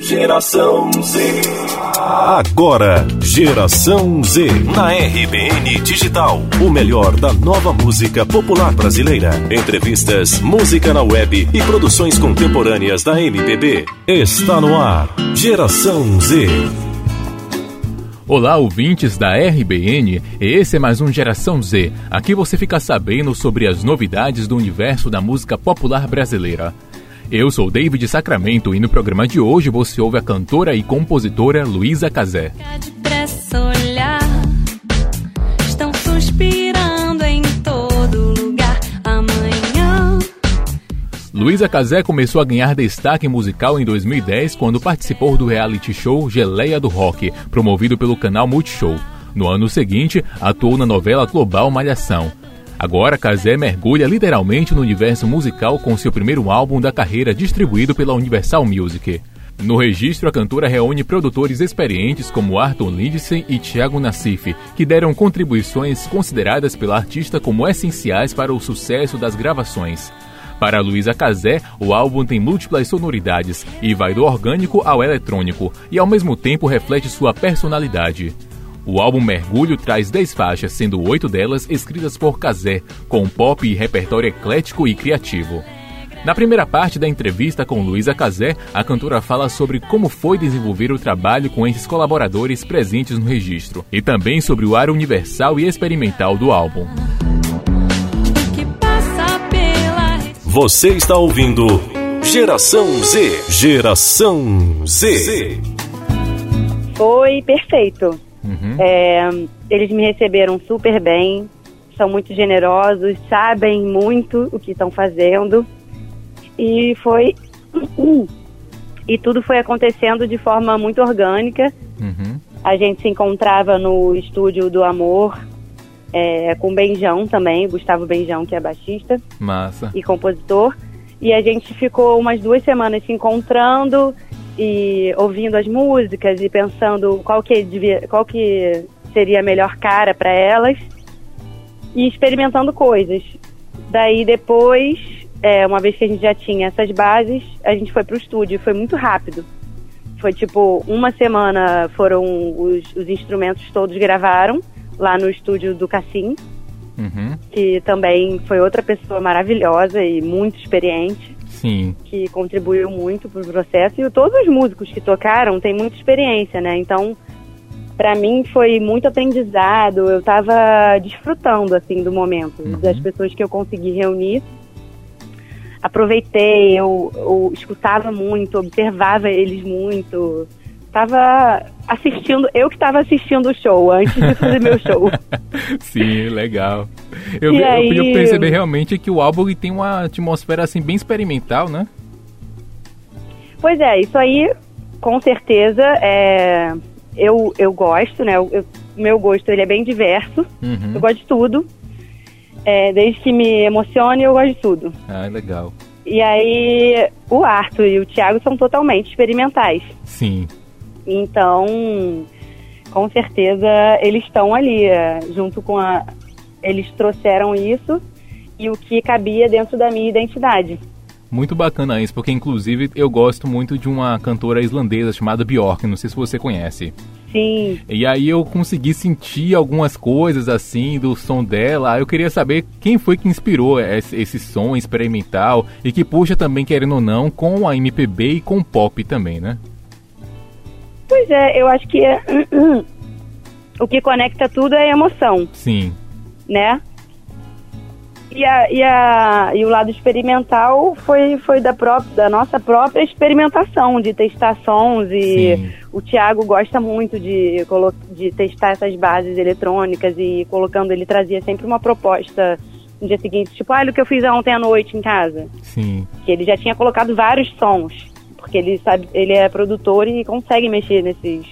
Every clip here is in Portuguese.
Geração Z. Agora, Geração Z. Na RBN Digital. O melhor da nova música popular brasileira. Entrevistas, música na web e produções contemporâneas da MPB. Está no ar. Geração Z. Olá, ouvintes da RBN. Esse é mais um Geração Z. Aqui você fica sabendo sobre as novidades do universo da música popular brasileira. Eu sou David Sacramento e no programa de hoje você ouve a cantora e compositora Luísa amanhã. Luísa Cazé começou a ganhar destaque musical em 2010 quando participou do reality show Geleia do Rock, promovido pelo canal Multishow. No ano seguinte, atuou na novela global Malhação. Agora, Kazé mergulha literalmente no universo musical com seu primeiro álbum da carreira distribuído pela Universal Music. No registro, a cantora reúne produtores experientes como Arthur Lindsay e Thiago Nassif, que deram contribuições consideradas pela artista como essenciais para o sucesso das gravações. Para Luísa Cazé, o álbum tem múltiplas sonoridades e vai do orgânico ao eletrônico, e ao mesmo tempo reflete sua personalidade. O álbum Mergulho traz 10 faixas, sendo oito delas escritas por Kazé, com pop e repertório eclético e criativo. Na primeira parte da entrevista com Luísa Cazé, a cantora fala sobre como foi desenvolver o trabalho com esses colaboradores presentes no registro, e também sobre o ar universal e experimental do álbum. Você está ouvindo Geração Z. Geração Z. Foi perfeito. Uhum. É, eles me receberam super bem, são muito generosos, sabem muito o que estão fazendo. E foi. e tudo foi acontecendo de forma muito orgânica. Uhum. A gente se encontrava no estúdio do Amor é, com o Benjão também, Gustavo Benjão, que é baixista Massa. e compositor. E a gente ficou umas duas semanas se encontrando e ouvindo as músicas e pensando qual que, devia, qual que seria a melhor cara para elas e experimentando coisas. Daí depois, é, uma vez que a gente já tinha essas bases, a gente foi pro estúdio. Foi muito rápido. Foi tipo, uma semana foram os, os instrumentos todos gravaram lá no estúdio do Cassim, uhum. que também foi outra pessoa maravilhosa e muito experiente. Sim. que contribuiu muito para o processo. E todos os músicos que tocaram têm muita experiência, né? Então, para mim foi muito aprendizado. Eu estava desfrutando assim do momento, uhum. das pessoas que eu consegui reunir. Aproveitei, eu, eu escutava muito, observava eles muito. Tava assistindo, eu que estava assistindo o show antes de fazer meu show. Sim, legal. Eu, e eu, aí... perceber realmente que o álbum tem uma atmosfera assim bem experimental, né? Pois é, isso aí com certeza é, eu, eu gosto, né? O meu gosto ele é bem diverso. Uhum. Eu gosto de tudo. É, desde que me emocione, eu gosto de tudo. Ah, legal. E aí, o Arthur e o Thiago são totalmente experimentais. Sim. Então, com certeza, eles estão ali, é, junto com a. Eles trouxeram isso e o que cabia dentro da minha identidade. Muito bacana isso, porque inclusive eu gosto muito de uma cantora islandesa chamada Bjork, não sei se você conhece. Sim. E aí eu consegui sentir algumas coisas assim do som dela. Eu queria saber quem foi que inspirou esse, esse som experimental e que puxa também, querendo ou não, com a MPB e com o pop também, né? Pois é, eu acho que é, o que conecta tudo é a emoção. Sim. Né? E, a, e, a, e o lado experimental foi, foi da, própria, da nossa própria experimentação, de testar sons. E Sim. o Thiago gosta muito de, de testar essas bases eletrônicas e colocando, ele trazia sempre uma proposta no dia seguinte, tipo, olha o que eu fiz ontem à noite em casa. Sim. Que ele já tinha colocado vários sons porque ele sabe, ele é produtor e consegue mexer nesses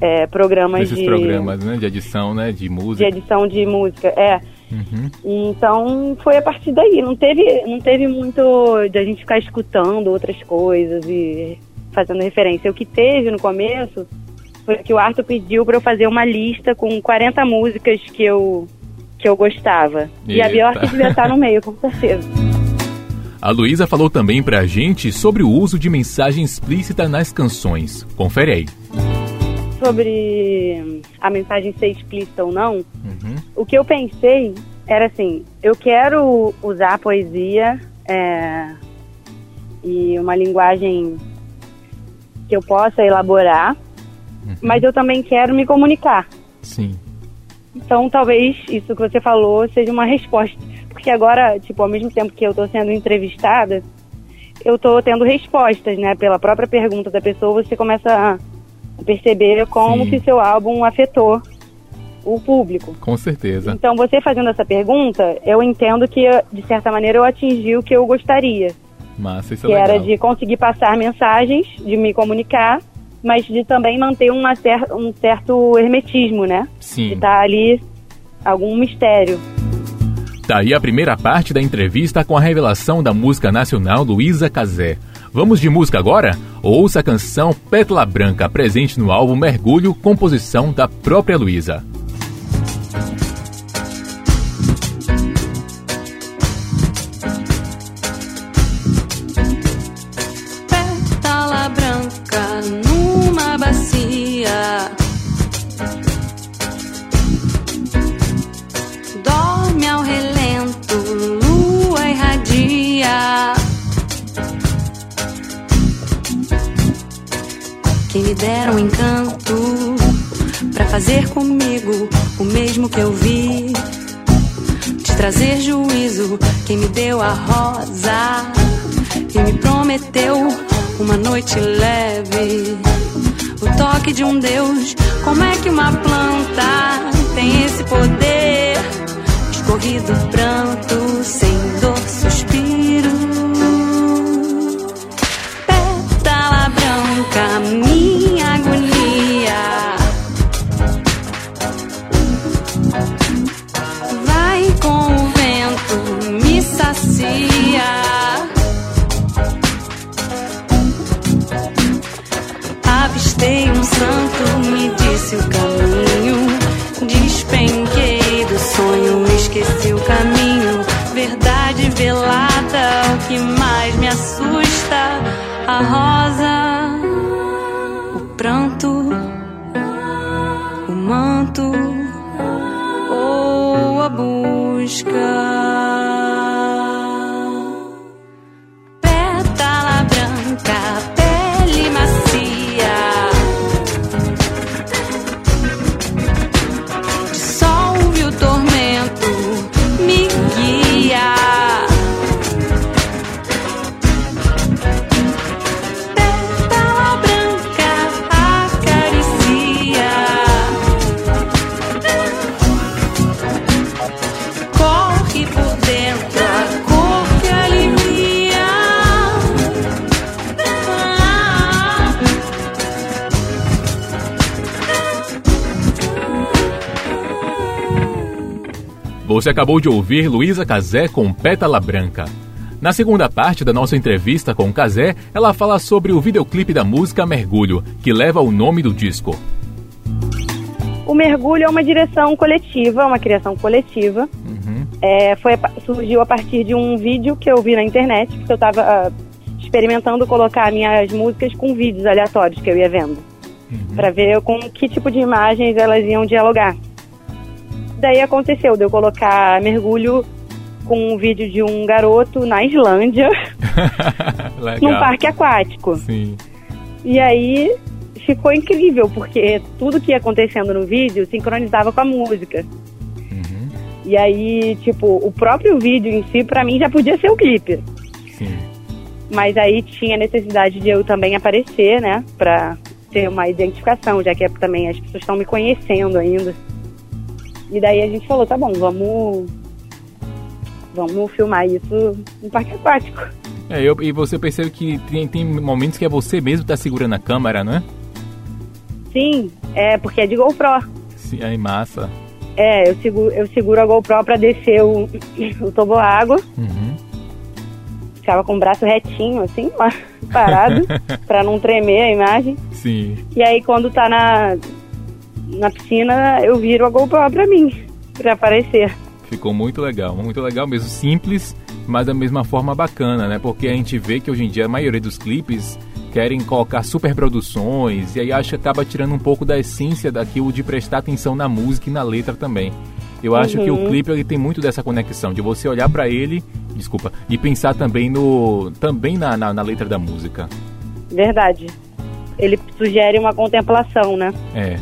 é, programas nesses de programas, né, de edição, né, de música. De edição de música, é. Uhum. Então foi a partir daí, não teve, não teve muito de a gente ficar escutando outras coisas e fazendo referência. O que teve no começo foi que o Arthur pediu para eu fazer uma lista com 40 músicas que eu que eu gostava. Eita. E a Bjork devia estar no meio, com certeza. A Luísa falou também pra gente sobre o uso de mensagem explícita nas canções. Confere aí. Sobre a mensagem ser explícita ou não, uhum. o que eu pensei era assim: eu quero usar a poesia é, e uma linguagem que eu possa elaborar, uhum. mas eu também quero me comunicar. Sim. Então, talvez isso que você falou seja uma resposta. Porque agora, tipo, ao mesmo tempo que eu estou sendo entrevistada, eu estou tendo respostas, né? Pela própria pergunta da pessoa, você começa a perceber como Sim. que seu álbum afetou o público. Com certeza. Então, você fazendo essa pergunta, eu entendo que, de certa maneira, eu atingi o que eu gostaria. Massa, isso é que legal. era de conseguir passar mensagens, de me comunicar, mas de também manter uma cer um certo hermetismo, né? Sim. De estar tá ali algum mistério. Daí tá a primeira parte da entrevista com a revelação da música nacional Luísa Cazé. Vamos de música agora? Ouça a canção Pétala Branca, presente no álbum Mergulho, composição da própria Luísa. Deram um encanto para fazer comigo o mesmo que eu vi. Te trazer juízo, quem me deu a rosa e me prometeu uma noite leve. O toque de um Deus, como é que uma planta tem esse poder? Escorrido pranto, Avistei um santo, me disse o caminho. Despenquei do sonho, esqueci o caminho. Verdade velada, o que mais me assusta. A rosa, o pranto, o manto busca. Você acabou de ouvir Luísa Cazé com Pétala Branca. Na segunda parte da nossa entrevista com Cazé, ela fala sobre o videoclipe da música Mergulho, que leva o nome do disco. O Mergulho é uma direção coletiva, uma criação coletiva. Uhum. É, foi, surgiu a partir de um vídeo que eu vi na internet, porque eu estava ah, experimentando colocar minhas músicas com vídeos aleatórios que eu ia vendo, uhum. para ver com que tipo de imagens elas iam dialogar daí aconteceu de eu colocar mergulho com um vídeo de um garoto na Islândia, num parque aquático. Sim. E aí ficou incrível, porque tudo que ia acontecendo no vídeo sincronizava com a música. Uhum. E aí, tipo, o próprio vídeo em si, pra mim, já podia ser o clipe. Sim. Mas aí tinha necessidade de eu também aparecer, né? Pra ter uma identificação, já que é, também as pessoas estão me conhecendo ainda. E daí a gente falou, tá bom, vamos vamos filmar isso no parque aquático. É, eu, e você percebe que tem, tem momentos que é você mesmo que tá segurando a câmera, não é? Sim, é porque é de GoPro. Sim, aí massa. É, eu seguro, eu seguro a GoPro pra descer o, o toboágua. Uhum. Ficava com o braço retinho, assim, parado, pra não tremer a imagem. Sim. E aí quando tá na, na piscina eu viro a GoPro pra mim, pra aparecer. Ficou muito legal, muito legal mesmo, simples mas da mesma forma bacana, né? Porque a gente vê que hoje em dia a maioria dos clipes querem colocar superproduções e aí acho que acaba tirando um pouco da essência daquilo de prestar atenção na música e na letra também. Eu acho que o uhum. clipe ele tem muito dessa conexão de você olhar para ele, desculpa, e pensar também no também na, na, na letra da música. Verdade. Ele sugere uma contemplação, né? É.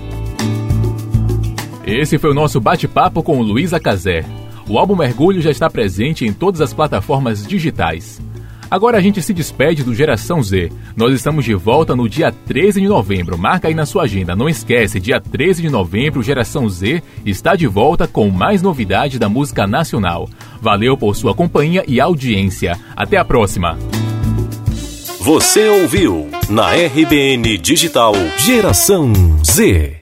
Esse foi o nosso bate-papo com Luísa Cazé. O álbum Mergulho já está presente em todas as plataformas digitais. Agora a gente se despede do Geração Z. Nós estamos de volta no dia 13 de novembro. Marca aí na sua agenda. Não esquece, dia 13 de novembro, Geração Z está de volta com mais novidades da música nacional. Valeu por sua companhia e audiência. Até a próxima. Você ouviu na RBN Digital Geração Z.